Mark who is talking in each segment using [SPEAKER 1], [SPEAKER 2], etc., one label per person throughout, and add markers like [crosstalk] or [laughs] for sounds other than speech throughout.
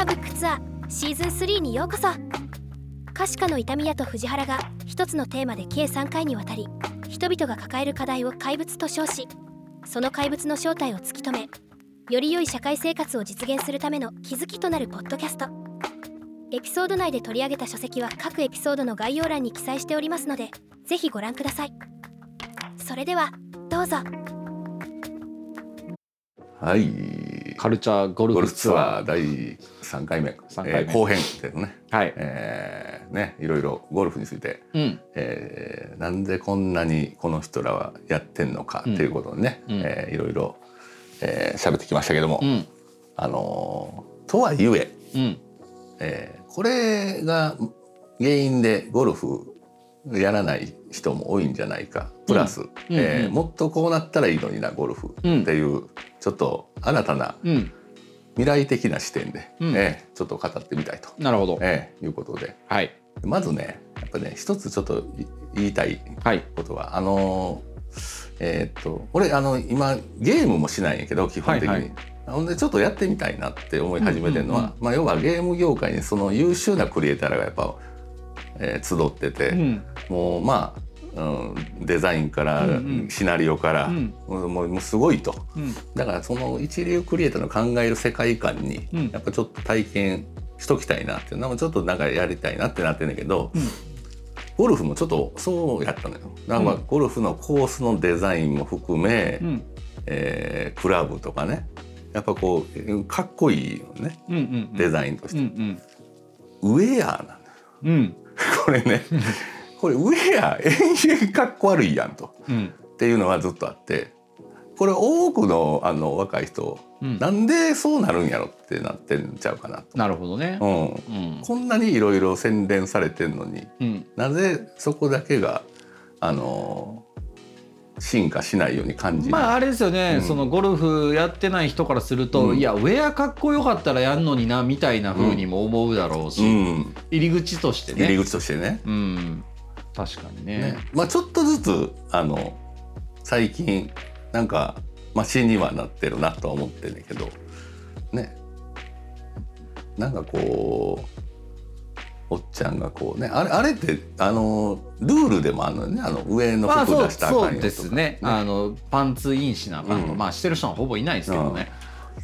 [SPEAKER 1] ターブックツアーシーズン3にようこそ。可視化の痛み屋と藤原が一つのテーマで計3回にわたり人々が抱える課題を怪物と称しその怪物の正体を突き止めより良い社会生活を実現するための気づきとなるポッドキャスト。エピソード内で取り上げた書籍は各エピソードの概要欄に記載しておりますのでぜひご覧ください。それではどうぞ。
[SPEAKER 2] はい。
[SPEAKER 3] カルチャーゴル
[SPEAKER 2] フツ
[SPEAKER 3] アー。
[SPEAKER 2] 第3回目。
[SPEAKER 3] 三回目。
[SPEAKER 2] えー後編ですね、
[SPEAKER 3] はい、
[SPEAKER 2] えーねいろいろゴルフについて、
[SPEAKER 3] うん。
[SPEAKER 2] えーなんでこんなにこの人らはやってんのかっていうことをね、
[SPEAKER 3] うん。
[SPEAKER 2] えーいろいろえー喋ってきましたけども、
[SPEAKER 3] うん。
[SPEAKER 2] あのーとはいえ
[SPEAKER 3] うん。
[SPEAKER 2] えーこれが原因でゴルフやらない人も多いんじゃないか。プラス、えー
[SPEAKER 3] うん
[SPEAKER 2] もっとこうなったらいいのになゴルフ。っていう、ちょっと新たな
[SPEAKER 3] うん。
[SPEAKER 2] 未来的な視点で、
[SPEAKER 3] うん。
[SPEAKER 2] えーちょっと語ってみたいと、
[SPEAKER 3] なるほど。
[SPEAKER 2] えーいうことで。
[SPEAKER 3] はい。
[SPEAKER 2] まずねやっぱね一つちょっとい言いたい
[SPEAKER 3] はい。
[SPEAKER 2] ことはあのーえーっと俺あの今ゲームもしないんやけど基本的に。
[SPEAKER 3] はいはい。
[SPEAKER 2] ほんでちょっとやってみたいなって思い始めてるのは、
[SPEAKER 3] うんうん
[SPEAKER 2] まあ、要はゲーム業界にその優秀なクリエイターがやっぱ、えー集ってて、
[SPEAKER 3] うん。
[SPEAKER 2] もうまあ、うん、デザインから、
[SPEAKER 3] うんうん。
[SPEAKER 2] シナリオから、
[SPEAKER 3] うん。
[SPEAKER 2] もうすごいと。
[SPEAKER 3] うん。
[SPEAKER 2] だからその一流クリエイターの考える世界観に、
[SPEAKER 3] うん。
[SPEAKER 2] やっぱちょっと体験しときたいなっていうのもちょっとなんかやりたいなってなってんだけど、
[SPEAKER 3] うん。
[SPEAKER 2] ゴルフもちょっとそうやったのよ。なんか
[SPEAKER 3] うん。
[SPEAKER 2] ゴルフのコースのデザインも含め、
[SPEAKER 3] うん。
[SPEAKER 2] えークラブとかね。やっぱこうかっこいいよね。
[SPEAKER 3] うんうん
[SPEAKER 2] デザインとし
[SPEAKER 3] う
[SPEAKER 2] て、
[SPEAKER 3] ん。
[SPEAKER 2] ウェアなんだよ。
[SPEAKER 3] うん。[laughs]
[SPEAKER 2] これね [laughs] これウェア延々かっこ悪いやんと。
[SPEAKER 3] うん。
[SPEAKER 2] っていうのはずっとあって。これ多くのあの若い人、
[SPEAKER 3] うん。
[SPEAKER 2] なんでそうなるんやろってなってんちゃうかなと。
[SPEAKER 3] なるほどね。
[SPEAKER 2] うん。
[SPEAKER 3] うん。
[SPEAKER 2] こんなにいろいろ洗練されてんのに
[SPEAKER 3] うん。
[SPEAKER 2] なぜそこだけがあの進化しないように感じる、
[SPEAKER 3] まああれですよね、
[SPEAKER 2] うん。
[SPEAKER 3] そのゴルフやってない人からすると、
[SPEAKER 2] うん
[SPEAKER 3] いやウェアかっこよかったらやんのになみたいな風にも思うだろうし、
[SPEAKER 2] うん、
[SPEAKER 3] 入り口としてね
[SPEAKER 2] 入り口としてね
[SPEAKER 3] うん確かにね。
[SPEAKER 2] ね。まあ、ちょっとずつあの最近なんかマシにはなってるなとは思ってるんだけどね。なんかこうおっちゃんがこうねあれあれってあのルールでもあるのよね。あの上の服
[SPEAKER 3] まあそう
[SPEAKER 2] 出したらあかんよとか、
[SPEAKER 3] そうですね。あのパンツインしなあかんと、
[SPEAKER 2] うん。
[SPEAKER 3] まあしてる人はほぼいないですけどね、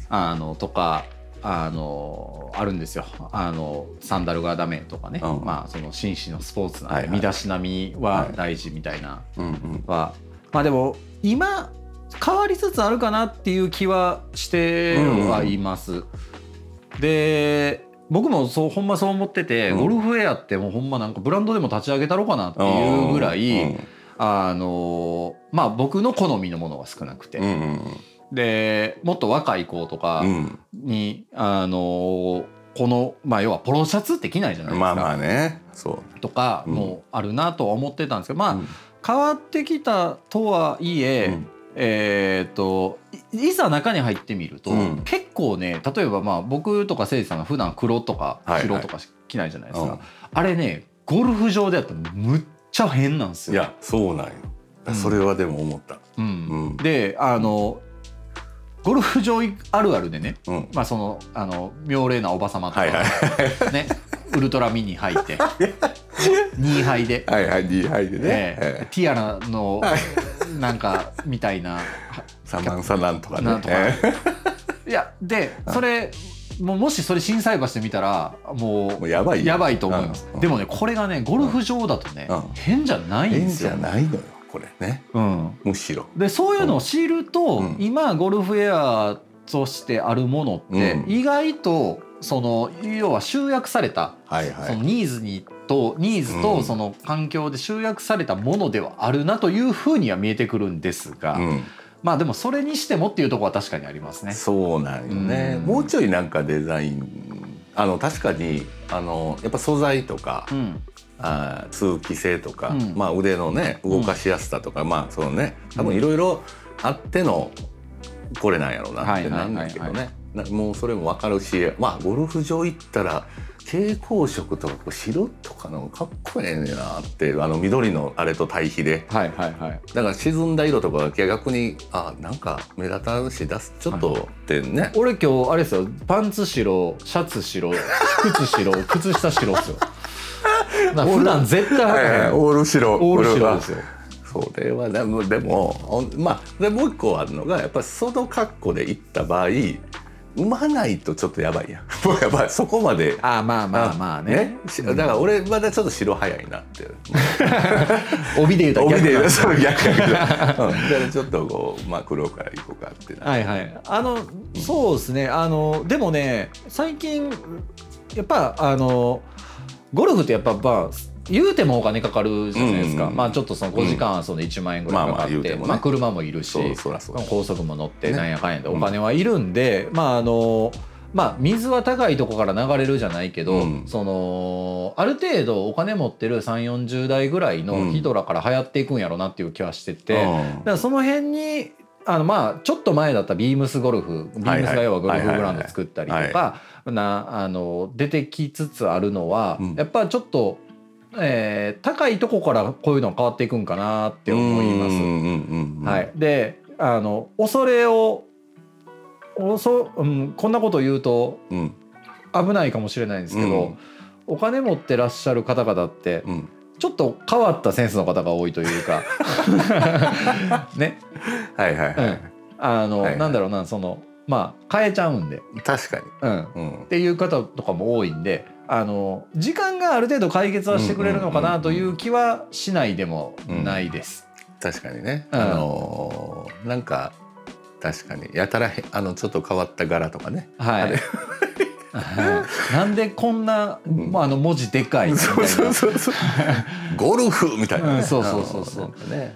[SPEAKER 3] あのとかあのあるんですよ。あのサンダルがダメとかね、
[SPEAKER 2] うん。
[SPEAKER 3] まあその紳士のスポーツなんで、身だしなみは大事みたいな
[SPEAKER 2] うんうん。
[SPEAKER 3] は、まあでも今変わりつつあるかなっていう気はしてはいます。で僕もそうほんまそう思ってて、
[SPEAKER 2] うん。
[SPEAKER 3] ゴルフウェアってもうほんまなんかブランドでも立ち上げたろうかなっていうぐらい、
[SPEAKER 2] うん
[SPEAKER 3] あのまあ僕の好みのものが少なくて、
[SPEAKER 2] うんうん
[SPEAKER 3] でもっと若い子とか
[SPEAKER 2] うん。
[SPEAKER 3] に、あのこのまあ要はポロシャツって着ないじゃないですか。
[SPEAKER 2] まあまあね。そう。
[SPEAKER 3] とか
[SPEAKER 2] うん。
[SPEAKER 3] もあるなとは思ってたんですけど、まあ、
[SPEAKER 2] うん。
[SPEAKER 3] 変わってきたとはいえ、
[SPEAKER 2] うん。
[SPEAKER 3] えー、といいざ中に入ってみると、
[SPEAKER 2] うん。
[SPEAKER 3] 結構ね例えばまあ僕とか誠司さんが普段黒とか白とかし着ないじゃないですか、
[SPEAKER 2] うん。
[SPEAKER 3] あれねゴルフ場でやったらむっちゃ変なんですよ。
[SPEAKER 2] いやそうなんよ。
[SPEAKER 3] うん
[SPEAKER 2] それはでも思った。
[SPEAKER 3] うん。
[SPEAKER 2] うん。
[SPEAKER 3] であのゴルフ場あるあるでね、
[SPEAKER 2] うん。
[SPEAKER 3] まあ、そのあの妙齢なおば様とか、
[SPEAKER 2] はいはい
[SPEAKER 3] ねウルトラミニ履いて [laughs] 2杯で。
[SPEAKER 2] はいはい2杯でね、
[SPEAKER 3] ええ。
[SPEAKER 2] え
[SPEAKER 3] ティアラのなんかみたいな
[SPEAKER 2] えサマンサなんとかね。
[SPEAKER 3] なんとか。
[SPEAKER 2] え
[SPEAKER 3] いやでそれもうもしそれ心斎橋で見たらもう
[SPEAKER 2] やばいよ。
[SPEAKER 3] やばいと思います、
[SPEAKER 2] うん。
[SPEAKER 3] でもねこれがねゴルフ場だとね、
[SPEAKER 2] うん。
[SPEAKER 3] 変じゃないんで
[SPEAKER 2] 変
[SPEAKER 3] すよ。
[SPEAKER 2] じゃないのよこれね。
[SPEAKER 3] うん、
[SPEAKER 2] むしろ。
[SPEAKER 3] でそういうのを知ると、
[SPEAKER 2] うん。
[SPEAKER 3] 今ゴルフウェアとしてあるものって、
[SPEAKER 2] うん。
[SPEAKER 3] 意外とその要は集約された、
[SPEAKER 2] はいはい。
[SPEAKER 3] そのニーズにとニーズ
[SPEAKER 2] うん。
[SPEAKER 3] とその環境で集約されたものではあるなというふうには見えてくるんですが、
[SPEAKER 2] うん。
[SPEAKER 3] まあでもそれにしてもっていうところは確かにありますね。
[SPEAKER 2] そうなんよね、
[SPEAKER 3] うん。
[SPEAKER 2] もうちょいなんかデザインあの確かにあのやっぱ素材とか、
[SPEAKER 3] うん
[SPEAKER 2] あー通気性とか、
[SPEAKER 3] うん。
[SPEAKER 2] まあ、腕のね動かしやすさとか、まあそのね。多分いろいろあってのこれなんやろうなってなんだけどね。なもうそれも分かるしまあゴルフ場行ったら蛍光色とかこう白とかのかっこええねんなってあの緑のあれと対比で。
[SPEAKER 3] はいはいはい。
[SPEAKER 2] だから沈んだ色とかが逆にあなんか目立たんし出すちょっとってね、
[SPEAKER 3] 俺今日あれですよ。パンツ白シャツ白靴白靴下白ですよ。な [laughs] 普段絶対履かへん。
[SPEAKER 2] オール白
[SPEAKER 3] オール白ですよ。
[SPEAKER 2] それはでもでもまあでもう一個あるのがやっぱりその格好で行った場合産まないとちょっとやばいやん。[laughs] もうやっぱりそこまで。
[SPEAKER 3] あまあまあまあね。
[SPEAKER 2] しだから俺まだちょっと白早いなって。[laughs]
[SPEAKER 3] 帯で言うたら逆な。ん
[SPEAKER 2] 帯でそう逆やけど、うん、だからちょっとこうまあ黒から行こうかってな
[SPEAKER 3] はいはい。あのそうですね。あのでもね最近やっぱあのゴルフってやっぱまあ言うてもお金かかるじゃないですか、
[SPEAKER 2] うん
[SPEAKER 3] まあちょっとその5時間その1万円ぐらいかかって、
[SPEAKER 2] まあまあ言うてもね。
[SPEAKER 3] まあ車もいるし高速も乗って
[SPEAKER 2] ね。
[SPEAKER 3] なんやかんやでお金はいるんで、まああのまあ水は高いとこから流れるじゃないけど、
[SPEAKER 2] うん。
[SPEAKER 3] そのある程度お金持ってる3 4 0代ぐらいのヒドラから流行っていくんやろうなっていう気はしてて、だからその辺にあのまあちょっと前だったビームスゴルフビームスが要はゴルフブランド作ったりと
[SPEAKER 2] はい
[SPEAKER 3] かなあの出てきつつあるのは、
[SPEAKER 2] うん。
[SPEAKER 3] やっぱちょっと、えー高いとこからこういうの変わっていくんかなって思います。はい、であの恐れをおそ、うん、こんなこと言うと
[SPEAKER 2] うん。
[SPEAKER 3] 危ないかもしれないんですけど、
[SPEAKER 2] うん。
[SPEAKER 3] お金持ってらっしゃる方々って
[SPEAKER 2] うん。
[SPEAKER 3] ちょっと変わったセンスの方が多いというか。[laughs] [laughs] ね、
[SPEAKER 2] はいはい
[SPEAKER 3] あの、
[SPEAKER 2] はいはい。
[SPEAKER 3] なんだろうなそのまあ変えちゃうんで、
[SPEAKER 2] 確かに、
[SPEAKER 3] うん、っ
[SPEAKER 2] うん、
[SPEAKER 3] ていう方とかも多いんであの時間がある程度解決はしてくれるのかなという気はしないでもないです。
[SPEAKER 2] 確かにね、
[SPEAKER 3] うん。
[SPEAKER 2] あのーなんか確かに。やたらへあのちょっと変わった柄とかね。
[SPEAKER 3] はい。[laughs] なんでこんな、
[SPEAKER 2] うん。
[SPEAKER 3] まあ、あの文字でかいみたいな。
[SPEAKER 2] そうそうそう [laughs] ゴルフみたい
[SPEAKER 3] そうそうそうそう。
[SPEAKER 2] ね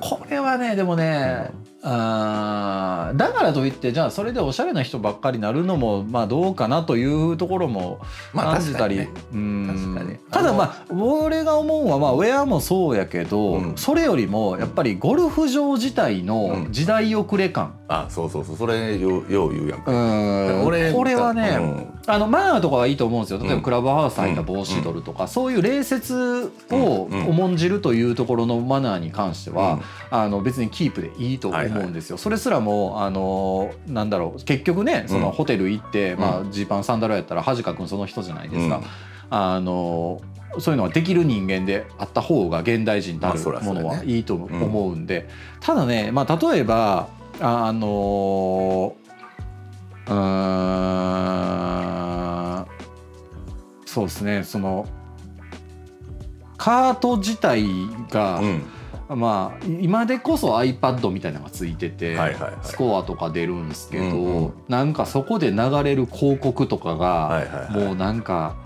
[SPEAKER 3] これはねでもね、あーだからといってじゃあそれでおしゃれな人ばっかりになるのもまあどうかなというところも
[SPEAKER 2] まあ
[SPEAKER 3] 感じたり、ただまあ俺が思うのはまあウェアもそうやけど、
[SPEAKER 2] うん。
[SPEAKER 3] それよりもやっぱりゴルフ場自体の時代遅れ感、
[SPEAKER 2] あそうそうそう。それようよう言うやんか、
[SPEAKER 3] うん。
[SPEAKER 2] 俺
[SPEAKER 3] これはね、
[SPEAKER 2] うん
[SPEAKER 3] あのマナーとかはいいと思うんですよ。例えば
[SPEAKER 2] うん。
[SPEAKER 3] クラブハウス入った帽子取るとか、そういう礼節を
[SPEAKER 2] うん。
[SPEAKER 3] 重んじるというところのマナーに関しては、
[SPEAKER 2] うん。
[SPEAKER 3] あの別にキープでいいと思うんですよ。それすらもあのなんだろう結局ねその
[SPEAKER 2] うん
[SPEAKER 3] ホテル行って、
[SPEAKER 2] うん。
[SPEAKER 3] まあジーパンサンダルやったら恥かくんその人じゃないですか。
[SPEAKER 2] うん。
[SPEAKER 3] あのそういうのはできる人間であった方が現代人たるものはいいと思うんで、ただね、まあ、例えばあのうーんそうですね。そのカート自体が、
[SPEAKER 2] うん。
[SPEAKER 3] まあ今でこそ iPad みたいなのがついてて、
[SPEAKER 2] はいはいはい。
[SPEAKER 3] スコアとか出るんですけど、
[SPEAKER 2] うんうん。
[SPEAKER 3] なんかそこで流れる広告とかが、
[SPEAKER 2] はいはいはい。
[SPEAKER 3] もうなんか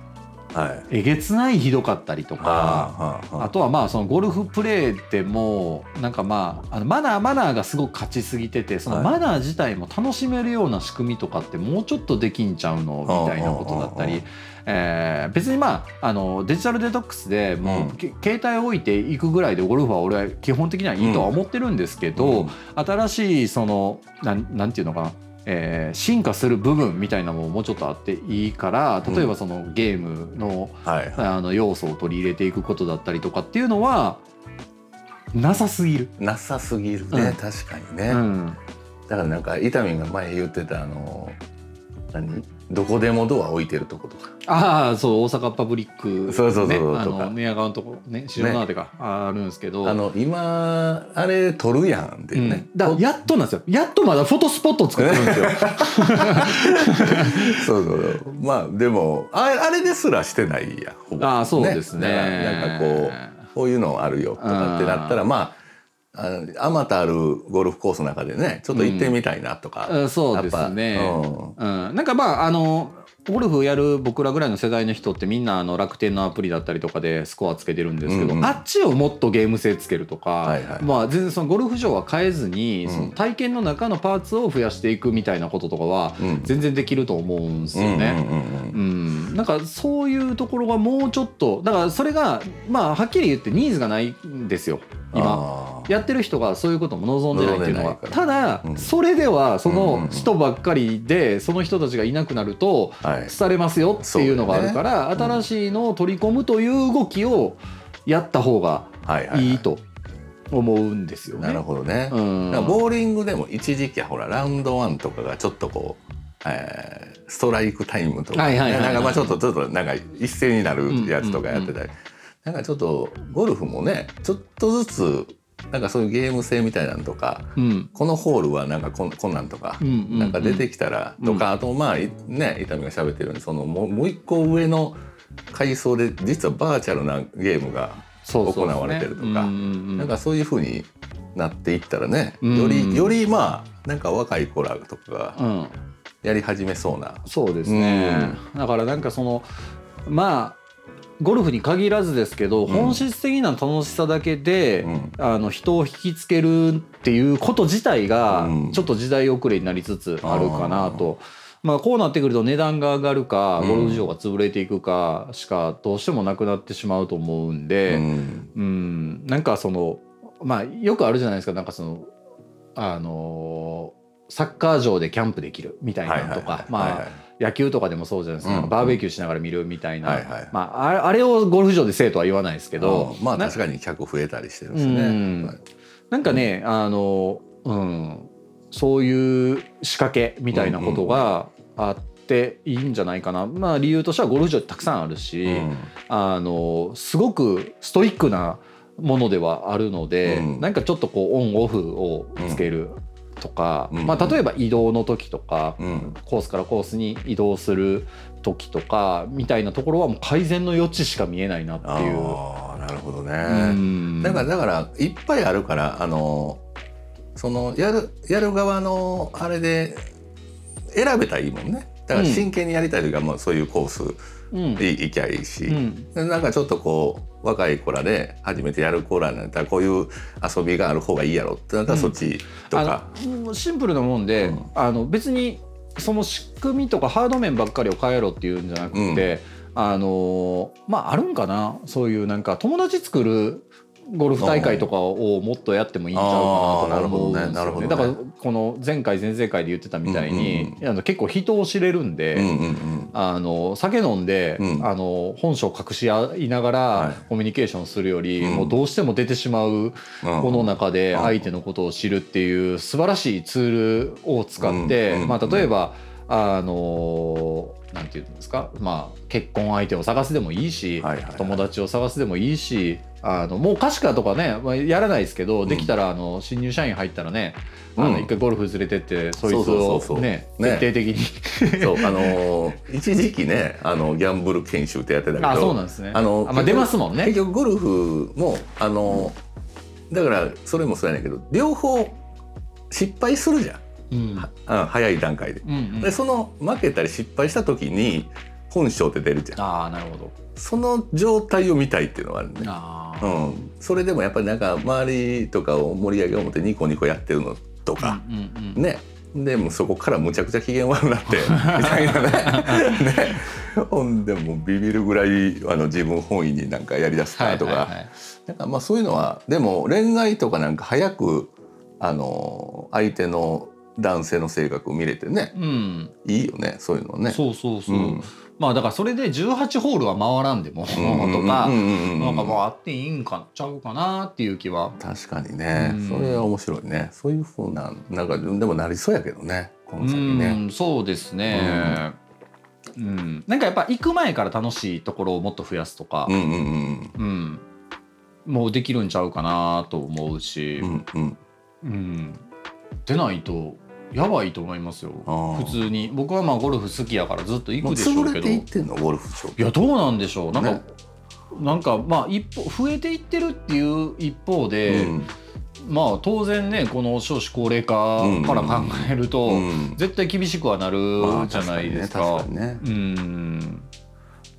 [SPEAKER 2] はい。
[SPEAKER 3] えげつないひどかったりとか。
[SPEAKER 2] あ
[SPEAKER 3] とはまあそのゴルフプレーってもうなんかまああのマナーマナーがすごく勝ちすぎててその
[SPEAKER 2] はい。
[SPEAKER 3] マナー自体も楽しめるような仕組みとかってもうちょっとできんちゃうのみたいなことだったり
[SPEAKER 2] うんうんうん
[SPEAKER 3] えー別にまああのデジタルデトックスでも
[SPEAKER 2] うん。
[SPEAKER 3] うけ携帯置いていくぐらいでゴルフは俺は基本的にはいいとは思ってるんですけど、
[SPEAKER 2] うん。
[SPEAKER 3] 新しいそのなんなんていうのかな、えー進化する部分みたいなのももうちょっとあっていいから例えばそのゲームの
[SPEAKER 2] はい。
[SPEAKER 3] あの要素を取り入れていくことだったりとかっていうのはなさすぎる。
[SPEAKER 2] なさすぎるね、
[SPEAKER 3] うん。
[SPEAKER 2] 確かにね、
[SPEAKER 3] うん。
[SPEAKER 2] だからなんか伊丹が前言ってたあの何？どこでもドア置いてるとことか。
[SPEAKER 3] ああそう大阪パブリック、ね、
[SPEAKER 2] そうそうそう
[SPEAKER 3] あ
[SPEAKER 2] とか。
[SPEAKER 3] の寝屋川のとこね。白縄手があるんですけど、
[SPEAKER 2] あの今あれ撮るやんっていうね、
[SPEAKER 3] だやっとなんですよ。やっとまだフォトスポットを作ってるんですよ。[laughs]
[SPEAKER 2] そうそうそう。まあでもあれあれですらしてないやんほぼ。
[SPEAKER 3] ああそうですね。
[SPEAKER 2] だからなんかこうこういうのあるよとかってなったらまああまたあるゴルフコースの中でねちょっと行ってみたいなとか、
[SPEAKER 3] うんそうですね。
[SPEAKER 2] やっぱ
[SPEAKER 3] うん、なんかまああのゴルフやる僕らぐらいの世代の人ってみんなあの楽天のアプリだったりとかでスコアつけてるんですけど、
[SPEAKER 2] うんうん。
[SPEAKER 3] あっちをもっとゲーム性つけるとか、
[SPEAKER 2] はいはい。
[SPEAKER 3] まあ全然そのゴルフ場は変えずに、
[SPEAKER 2] うん。
[SPEAKER 3] その体験の中のパーツを増やしていくみたいなこととかは
[SPEAKER 2] うん。
[SPEAKER 3] 全然できると思うんですよね。
[SPEAKER 2] うん
[SPEAKER 3] なんかそういうところがもうちょっとだからそれがまあはっきり言ってニーズがないんですよ今。
[SPEAKER 2] あ
[SPEAKER 3] やってる人がそういうことも望んでないっていうのは。ただ、
[SPEAKER 2] うん。
[SPEAKER 3] それではその
[SPEAKER 2] ん。
[SPEAKER 3] 人ばっかりでその人たちがいなくなると
[SPEAKER 2] はい
[SPEAKER 3] 廃れますよっていうのがあるから、新しいのを取り込むという動きをやった方が
[SPEAKER 2] はいはい
[SPEAKER 3] と思うんですよね。
[SPEAKER 2] なるほどね、
[SPEAKER 3] うん。
[SPEAKER 2] ボーリングでも一時期はほらラウンドワンとかがちょっとこう、えーストライクタイムとか、なんかまあちょっとちょっとなんか一斉になるやつとかやってたり、なんかちょっとゴルフもねちょっとずつなんかそういうゲーム性みたいなのとか
[SPEAKER 3] うん。
[SPEAKER 2] このホールはなんかこんこんなんとか、
[SPEAKER 3] うんうんうん。
[SPEAKER 2] なんか出てきたらとか、あとまあいね伊丹が喋ってるようにそのもうもう一個上の階層で実はバーチャルなゲームが行われてるとか
[SPEAKER 3] うんうんうん。
[SPEAKER 2] なんかそういう風になっていったらね、
[SPEAKER 3] うん。
[SPEAKER 2] よりよりまあなんか若い子らとかが
[SPEAKER 3] うん。
[SPEAKER 2] やり始めそうな、
[SPEAKER 3] そうですね、だからなんかそのまあゴルフに限らずですけど、
[SPEAKER 2] ん。
[SPEAKER 3] 本質的な楽しさだけで、
[SPEAKER 2] うん。
[SPEAKER 3] あの人を引きつけるっていうこと自体が
[SPEAKER 2] うん。
[SPEAKER 3] ちょっと時代遅れになりつつあるかなと。まあ、こうなってくると値段が上がるか
[SPEAKER 2] うん。
[SPEAKER 3] ゴルフ場が潰れていくかしかどうしてもなくなってしまうと思うん
[SPEAKER 2] う
[SPEAKER 3] で、
[SPEAKER 2] ん。
[SPEAKER 3] うん、なんかそのまあよくあるじゃないですか。なんかそのあのサッカー場でキャンプできるみたいなのとかまあ
[SPEAKER 2] はいはい
[SPEAKER 3] 野球とかでもそうじゃないですか,、バーベキューしながら見るみたいな、
[SPEAKER 2] はいはい。
[SPEAKER 3] まああれあれをゴルフ場でせえとは言わないですけど、
[SPEAKER 2] まあ確かに客増えたりしてるし
[SPEAKER 3] うん。
[SPEAKER 2] ね。はい。
[SPEAKER 3] なんかねあの、うん、そういう仕掛けみたいなことがあっていいんじゃないかな、まあ理由としてはゴルフ場たくさんあるし、
[SPEAKER 2] うん。
[SPEAKER 3] あのすごくストイックなものではあるので、
[SPEAKER 2] うん。
[SPEAKER 3] なんかちょっとこうオンオフをつけるとか、
[SPEAKER 2] うん
[SPEAKER 3] まあ、例えば移動の時とか、
[SPEAKER 2] うん
[SPEAKER 3] コースからコースに移動する時とかみたいなところはもう改善の余地しか見えないなっていう。
[SPEAKER 2] なるほどね。
[SPEAKER 3] うん
[SPEAKER 2] だからだからいっぱいあるからあのそのやるやる側のあれで選べたらいいもんね。だから真剣にやりたい時はもうそういうコース
[SPEAKER 3] うん。
[SPEAKER 2] い行きゃいいし、
[SPEAKER 3] うん。
[SPEAKER 2] でなんかちょっとこう若い子らで初めてやる子らになったらこういう遊びがある方がいいやろってなったらそっちとか。
[SPEAKER 3] あのシンプルなもんで、
[SPEAKER 2] うん。
[SPEAKER 3] あの別にその仕組みとかハード面ばっかりを変えろっていうんじゃなくて、あのまああるんかな？そういうなんか友達作るゴルフ大会とかをもっとやってもいいんちゃうかなとか思うんですよね。
[SPEAKER 2] なるほどね
[SPEAKER 3] だからこの前回前々回で言ってたみたいに、
[SPEAKER 2] うん。
[SPEAKER 3] あの結構人を知れるんで。
[SPEAKER 2] うんうんうん
[SPEAKER 3] あの酒飲んで、
[SPEAKER 2] うん。
[SPEAKER 3] あの本性隠し合いながら、
[SPEAKER 2] はい。
[SPEAKER 3] コミュニケーションするより、
[SPEAKER 2] うん。
[SPEAKER 3] もうどうしても出てしまう
[SPEAKER 2] うん。
[SPEAKER 3] この中で
[SPEAKER 2] うん。
[SPEAKER 3] 相手のことを知るっていう素晴らしいツールを使って、
[SPEAKER 2] うん。
[SPEAKER 3] まあ、例えば、あのなんていうんですか、まあ、結婚相手を探すでもいいし、
[SPEAKER 2] はいはいはい。
[SPEAKER 3] 友達を探すでもいいしあのもう可視化とかね、まあ、やらないですけど、できたらあの新入社員入ったらねあの
[SPEAKER 2] うん
[SPEAKER 3] 一回ゴルフ連れてってそいつ
[SPEAKER 2] そうそうそうそう。
[SPEAKER 3] をね。
[SPEAKER 2] ね
[SPEAKER 3] 徹底的に。
[SPEAKER 2] そうあのー一時期ねあのギャンブル研修ってやってたけど
[SPEAKER 3] あそうなんですね。
[SPEAKER 2] あの
[SPEAKER 3] あまあ、出ますもんね。
[SPEAKER 2] 結。局ゴルフもあのだからそれもそうやねんけど両方失敗するじゃん、
[SPEAKER 3] うん。
[SPEAKER 2] あ早い段階で。
[SPEAKER 3] うんうん。
[SPEAKER 2] でその負けたり失敗した時に本性って出るじゃん。
[SPEAKER 3] ああなるほど。
[SPEAKER 2] その状態を見たいっていうのがあるね。
[SPEAKER 3] あー。
[SPEAKER 2] うん、それでもやっぱりなんか周りとかを盛り上げよう思ってニコニコやってるのとか、
[SPEAKER 3] うんうんうん。
[SPEAKER 2] ね。でもうそこからむちゃくちゃ機嫌悪くなって [laughs] みたいなね。ね。ほんでもうビビるぐらいあの自分本位になんかやりだすかとか、
[SPEAKER 3] はいはいはい。
[SPEAKER 2] なんかまあそういうのはでも恋愛とかなんか早くあの相手の男性の性格を見れてね。
[SPEAKER 3] うん、
[SPEAKER 2] いいよねそういうのね。
[SPEAKER 3] そうそうそう、
[SPEAKER 2] うん。
[SPEAKER 3] まあだからそれで18ホールは回らんでもと
[SPEAKER 2] うん
[SPEAKER 3] か
[SPEAKER 2] うん [laughs]
[SPEAKER 3] なんかもうあっていいんかちゃうかなっていう気は。
[SPEAKER 2] 確かにね、
[SPEAKER 3] うん。
[SPEAKER 2] それは面白いね。そういうふうななんかでもなりそうやけどねこの先
[SPEAKER 3] う
[SPEAKER 2] ね。
[SPEAKER 3] んそうですね。うん、なんかやっぱ行く前から楽しいところをもっと増やすとか。
[SPEAKER 2] うん、うんうん。
[SPEAKER 3] うん。もうできるんちゃうかなと思うし、
[SPEAKER 2] うんうん。
[SPEAKER 3] うん、でないとやばいと思いますよ。普通に。僕はまあゴルフ好きやからずっと行くでしょうけど。
[SPEAKER 2] いってんのゴルフ場。
[SPEAKER 3] いやどうなんでしょう。なんか、
[SPEAKER 2] ね。
[SPEAKER 3] なんかまあ一方増えていってるっていう一方で、
[SPEAKER 2] うん。
[SPEAKER 3] まあ当然ねこの少子高齢化から考えると、
[SPEAKER 2] うん。
[SPEAKER 3] 絶対厳しくはなる
[SPEAKER 2] まあ
[SPEAKER 3] じゃないですか。うん。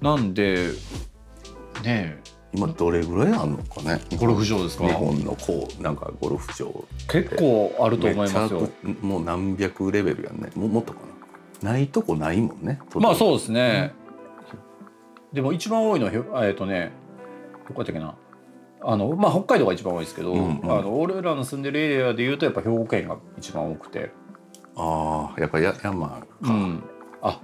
[SPEAKER 3] なんでね
[SPEAKER 2] 今どれぐらいあるのかね？
[SPEAKER 3] ゴルフ場ですか？
[SPEAKER 2] 日本のこうなんかゴルフ場。
[SPEAKER 3] 結構あると思いますよ。
[SPEAKER 2] もう何百レベルやんね。ももっとかな？ないとこないもんね
[SPEAKER 3] まあそうですね。でも一番多いのはえっ、とねどこやったっけな？あのまあ北海道が一番多いですけど、
[SPEAKER 2] うんうん。
[SPEAKER 3] あの俺らの住んでるエリアでいうとやっぱ兵庫県が一番多くて、
[SPEAKER 2] ああやっぱや山か、
[SPEAKER 3] うん、あ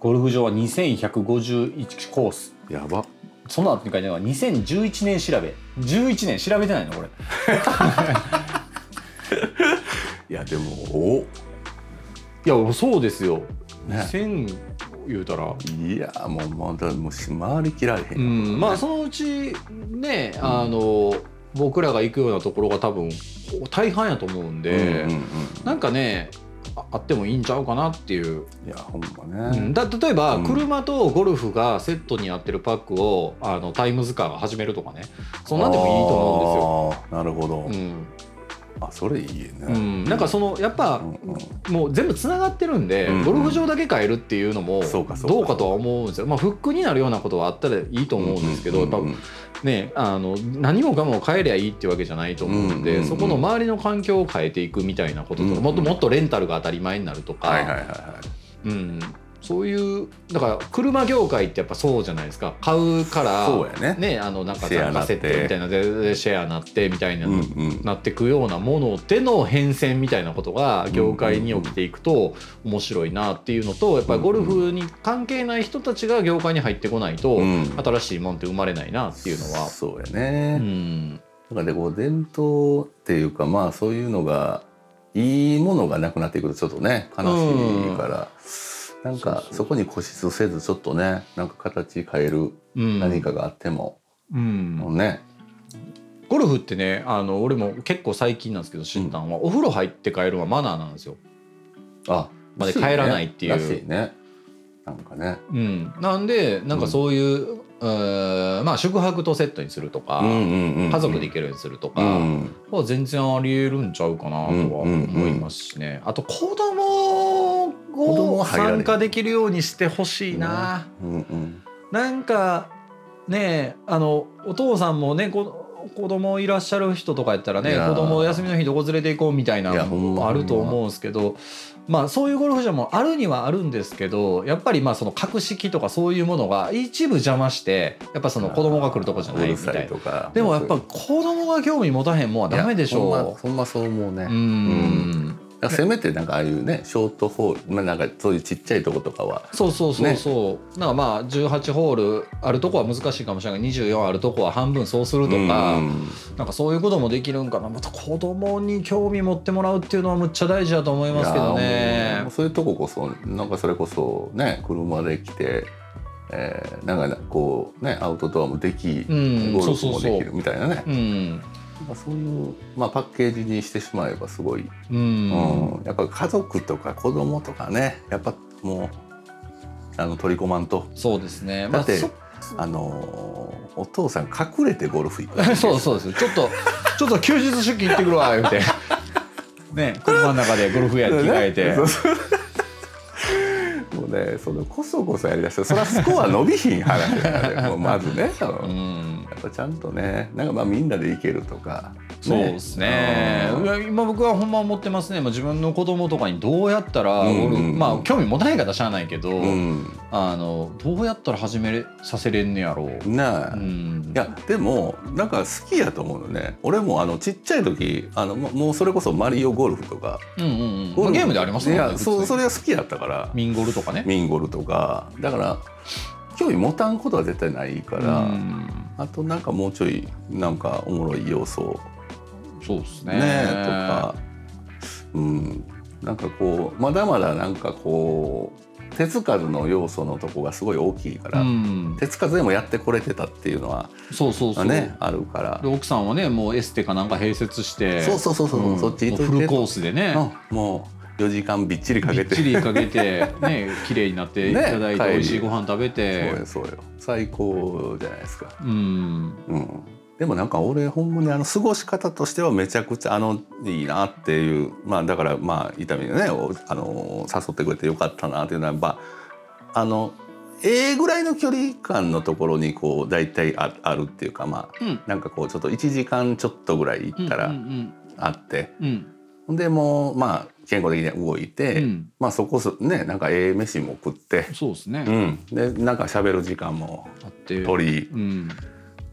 [SPEAKER 3] ゴルフ場は2151コース。
[SPEAKER 2] やば
[SPEAKER 3] その後に書いてあるのは2011年調べ。11年調べてないのこれ。[laughs]
[SPEAKER 2] いやでもお。
[SPEAKER 3] いやそうですよ、
[SPEAKER 2] ね。
[SPEAKER 3] 2000言うたら。
[SPEAKER 2] いやもうまだもうし回りきられへん、
[SPEAKER 3] うん、まあそのうちねあの僕らが行くようなところが多分大半やと思うんで、
[SPEAKER 2] うんうんうん。
[SPEAKER 3] なんかねああってもいいんちゃうかなっていう、
[SPEAKER 2] いやほんまね、
[SPEAKER 3] うん。だ例えば、
[SPEAKER 2] うん。
[SPEAKER 3] 車とゴルフがセットになってるパックをあのタイムズカーが始めるとかね。そんなんでもいいと思
[SPEAKER 2] あーなるほど、
[SPEAKER 3] うん。ですよ。
[SPEAKER 2] あそれいいね、
[SPEAKER 3] うん。うん、なんかそのやっぱ、もう全部つながってるんで、ゴルフ場だけ変えるっていうのもどうかとは思うんですよ。まあ、フックになるようなことはあったらいいと思うんですけど、やっぱね、あの何もかも変えりゃいいっていうわけじゃないと思うんで、そこの周りの環境を変えていくみたいなこととか、もっともっとレンタルが当たり前になるとか、
[SPEAKER 2] はいはいはいはい。
[SPEAKER 3] うん、そういうだから車業界ってやっぱそうじゃないですか。買うから
[SPEAKER 2] そうやね。
[SPEAKER 3] あのなんか
[SPEAKER 2] シェア
[SPEAKER 3] 参加セットみたいなででシェアなってみたいな、
[SPEAKER 2] うんうん。
[SPEAKER 3] なってくようなものでの変遷みたいなことが業界に起きていくと面白いなっていうのとやっぱりゴルフに関係ない人たちが業界に入ってこないと
[SPEAKER 2] うん。
[SPEAKER 3] 新しいもんって生まれないなっていうのは。
[SPEAKER 2] そうやね、
[SPEAKER 3] うん。
[SPEAKER 2] だからでこう伝統っていうかまあそういうのがいいものがなくなっていくとちょっとね悲しいから、なんか
[SPEAKER 3] そ
[SPEAKER 2] こに固執せずちょっとねなんか形変える
[SPEAKER 3] うん。
[SPEAKER 2] 何かがあっても、
[SPEAKER 3] うん。
[SPEAKER 2] ね。
[SPEAKER 3] ゴルフってねあの俺も結構最近なんですけど知ったのは、お風呂入って帰るのはマナーなんですよ。
[SPEAKER 2] あ
[SPEAKER 3] まで帰らないっていう。
[SPEAKER 2] らしいね。なんかね。
[SPEAKER 3] うん、なんでなんかそういう、うまあ宿泊とセットにするとか、家族で行けるようにするとか、
[SPEAKER 2] うん
[SPEAKER 3] は全然ありえるんちゃうかなとは思いますしね、あと子供を参加できるようにしてほしいな、なんかねあのお父さんもねこ子供いらっしゃる人とかやったらね子供休みの日どこ連れて行こうみたいなのもあると思うんですけどまあそういうゴルフ場もあるにはあるんですけどやっぱりまあその格式とかそういうものが一部邪魔してやっぱその子供が来るとこじゃないうみたいな。でもやっぱ子供が興味持たへんもんはダメでし
[SPEAKER 2] いやほんまそう思うね、
[SPEAKER 3] う。うん
[SPEAKER 2] せめてなんかああいうねショートホール、まあ、なんかそういうちっちゃいとことかは。
[SPEAKER 3] そうそうそうそう、なんかまあ18ホールあるとこは難しいかもしれない。けど24あるとこは半分そうするとか、
[SPEAKER 2] うん。
[SPEAKER 3] なんかそういうこともできるんかな。また子供に興味持ってもらうっていうのはむっちゃ大事だと思いますけどね。
[SPEAKER 2] そういうとここそなんかそれこそね車で来て、えー、なんかこうねアウトドアもでき、
[SPEAKER 3] うん。
[SPEAKER 2] ゴルフ
[SPEAKER 3] そうそうそう。
[SPEAKER 2] もできるみたいなね。
[SPEAKER 3] うん
[SPEAKER 2] なんかそういう、まあ、パッケージにしてしまえばすごい、
[SPEAKER 3] うん、
[SPEAKER 2] うん。やっぱ家族とか子供とかねやっぱもうあの取り込まんと。
[SPEAKER 3] そうですね。
[SPEAKER 2] だって、
[SPEAKER 3] ま
[SPEAKER 2] あのーお父さん隠れてゴルフ行く
[SPEAKER 3] あそそうそうですちょっとちょっと休日出勤行ってくるわ言うて。[laughs] ね車の中でゴルフや着替えて
[SPEAKER 2] そうそのこそこそやりだしてそれはスコア伸びひん話だからねもうまずね、
[SPEAKER 3] うん。
[SPEAKER 2] やっぱちゃんとねなんかまあみんなで行けるとか、
[SPEAKER 3] そうですね。
[SPEAKER 2] うん
[SPEAKER 3] いや今僕はほんま思ってますね、まあ、自分の子供とかにどうやったら
[SPEAKER 2] うんうんうん。
[SPEAKER 3] まあ興味持たない方しゃあないけど、
[SPEAKER 2] うん。
[SPEAKER 3] あのどうやったら始めれさせれんねやろう、
[SPEAKER 2] なあ、い
[SPEAKER 3] うん、
[SPEAKER 2] やでもなんか好きやと思うのね。俺もあのちっちゃい時あのももうそれこそマリオゴルフとか。
[SPEAKER 3] うんうんうん。ゲームでありますね
[SPEAKER 2] いやそうそ
[SPEAKER 3] れ
[SPEAKER 2] れが好きやったから。
[SPEAKER 3] ミンゴルとかね。
[SPEAKER 2] ミンゴルとか。だから興味持たんことは絶対ないから、
[SPEAKER 3] うん。
[SPEAKER 2] あとなんかもうちょいなんかおもろい要素
[SPEAKER 3] そうですね。
[SPEAKER 2] ねとか、うん、なんかこうまだまだなんかこう手つかずの要素のとこがすごい大きいから、
[SPEAKER 3] うん、
[SPEAKER 2] 手つかずでもやってこれてたっていうのは
[SPEAKER 3] そうそうそう、
[SPEAKER 2] ねあるから。
[SPEAKER 3] で奥さんはねもうエステかなんか併設して
[SPEAKER 2] そうそうそうそう、
[SPEAKER 3] ん
[SPEAKER 2] そっち
[SPEAKER 3] フルコースでね。
[SPEAKER 2] うん。もう4時間びっちりか
[SPEAKER 3] び
[SPEAKER 2] け
[SPEAKER 3] ってちりかけてね [laughs] 綺麗になっていただいて、
[SPEAKER 2] ね
[SPEAKER 3] 美味しいご飯食べて。
[SPEAKER 2] そうよそうよ。最高じゃないですか。
[SPEAKER 3] うん。
[SPEAKER 2] うん、でもなんか俺ほんまにあの過ごし方としてはめちゃくちゃあのいいなっていうまあだからまあ伊丹がねおあの誘ってくれてよかったなっていうのはまああのええぐらいの距離感のところにこう大体ああるっていうかまあ
[SPEAKER 3] うん。
[SPEAKER 2] なんかこうちょっと1時間ちょっとぐらい行った
[SPEAKER 3] う
[SPEAKER 2] ら
[SPEAKER 3] ん
[SPEAKER 2] あって、
[SPEAKER 3] うん。
[SPEAKER 2] でもうまあ健康的に動いて、
[SPEAKER 3] うん。
[SPEAKER 2] まあそこそねなんかええ飯も食って、
[SPEAKER 3] そうですね、
[SPEAKER 2] うん、でなんか喋る時間も
[SPEAKER 3] あって。
[SPEAKER 2] 取り。
[SPEAKER 3] うん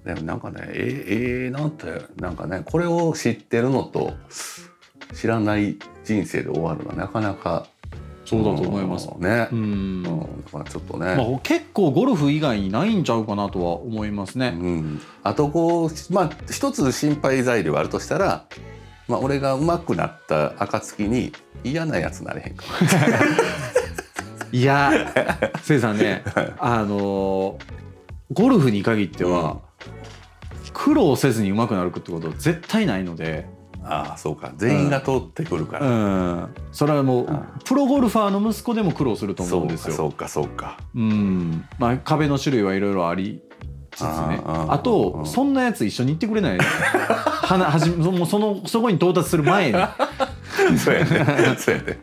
[SPEAKER 2] でもなんかねえええなんてなんかねこれを知ってるのと知らない人生で終わるのはなかなか
[SPEAKER 3] そうだと思います。
[SPEAKER 2] うんね。
[SPEAKER 3] う、ん。
[SPEAKER 2] うんだからちょっとね、
[SPEAKER 3] まあ、結構ゴルフ以外にないんちゃうかなとは思いますね。
[SPEAKER 2] うん、あとこうまあ一つ心配材料があるとしたら、まあ、俺が上手くなった暁に嫌なやつなれへんか
[SPEAKER 3] いやせいさんねあのーゴルフに限っては、苦労せずに上手くなるってこと絶対ないので、
[SPEAKER 2] ああそうか。全員が通ってくるか
[SPEAKER 3] う
[SPEAKER 2] ら、
[SPEAKER 3] ん、それはもう、
[SPEAKER 2] うん。
[SPEAKER 3] プロゴルファーの息子でも苦労すると思
[SPEAKER 2] そううん
[SPEAKER 3] ですよ。
[SPEAKER 2] かそうかそうか。
[SPEAKER 3] うん。まあ、壁の種類はいろいろありつつね。
[SPEAKER 2] あ
[SPEAKER 3] と
[SPEAKER 2] うん
[SPEAKER 3] そんなやつ一緒に行ってくれないはなはじもうそのそこに到達する前に、[laughs]
[SPEAKER 2] そうやね。そうやね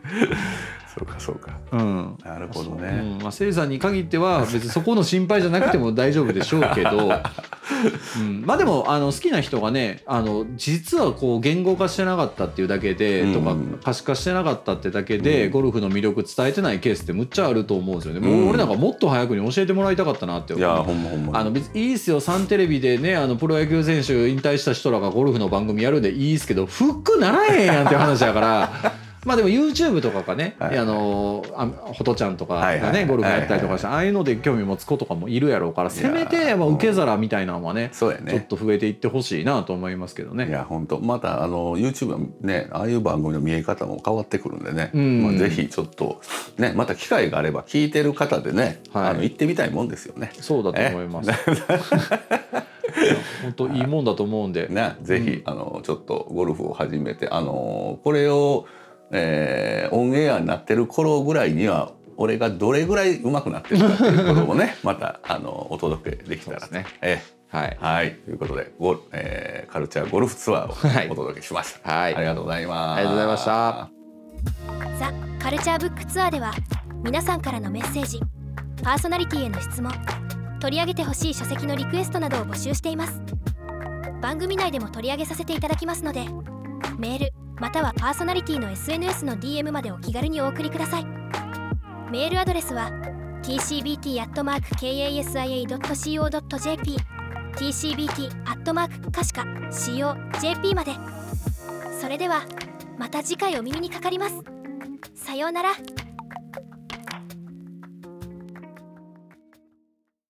[SPEAKER 2] そうかそうか。
[SPEAKER 3] うん。
[SPEAKER 2] なるほど
[SPEAKER 3] う
[SPEAKER 2] ね、
[SPEAKER 3] ん。まあ、せいさんに限っては別にそこの心配じゃなくても大丈夫でしょうけど、[laughs] うん、まあでもあの好きな人がねあの実はこう言語化してなかったっていうだけで、
[SPEAKER 2] うん。
[SPEAKER 3] とか可視化してなかったってだけで、
[SPEAKER 2] うん。
[SPEAKER 3] ゴルフの魅力伝えてないケースってむっちゃあると思うんですよね。も
[SPEAKER 2] う
[SPEAKER 3] 俺なんかもっと早くに教えてもらいたかったなって思う
[SPEAKER 2] いやほんまほんま
[SPEAKER 3] あの別にいいっすよサンテレビでねあのプロ野球選手引退した人らがゴルフの番組やるんでいいっすけどフックならへんやんっていう話だからまあでも YouTube とかがね、
[SPEAKER 2] はい。
[SPEAKER 3] あのあホトちゃんとかがねゴルフやったりとかしてああいうので興味持つ子とかもいるやろうからせめてまあ受け皿みたいなのはね
[SPEAKER 2] そうや
[SPEAKER 3] ちょっ
[SPEAKER 2] ね
[SPEAKER 3] と増えていってほしいなと思いますけど
[SPEAKER 2] い
[SPEAKER 3] ね。
[SPEAKER 2] や本当またあの YouTube はねああいう番組の見え方も変わってくるんでね、
[SPEAKER 3] うん。
[SPEAKER 2] まあ、ぜひちょっとねまた機会があれば聞いてる方でね、
[SPEAKER 3] はい。
[SPEAKER 2] あの行ってみたいもんですよね。
[SPEAKER 3] そうだと思います。本当 [laughs] いいもんだと思うんで。[laughs]
[SPEAKER 2] ね、ぜひ、あのちょっとゴルフを始めてあのこれを、えーオンエアになってる頃ぐらいには俺がどれぐらい上手くなってるかっていうこともね [laughs] またあのお届けできたら。
[SPEAKER 3] ね。
[SPEAKER 2] え
[SPEAKER 3] はい。
[SPEAKER 2] ーはい。ということでゴ、えーカルチャーゴルフツア
[SPEAKER 3] はい。
[SPEAKER 2] ーをお届けしました。
[SPEAKER 3] はい。
[SPEAKER 2] ありがとうございます。
[SPEAKER 3] ありがとうございました。
[SPEAKER 1] ザ・カルチャーブックツアーでは皆さんからのメッセージパーソナリティへの質問取り上げてほしい書籍のリクエストなどを募集しています。番組内でも取り上げさせていただきますのでメールまたはパーソナリティの SNS の DM までお気軽にお送りください。メールアドレスは tcbt.kasia.co.jp tcbt. かしか co.jp まで。それではまた次回お耳にかかります。さようなら。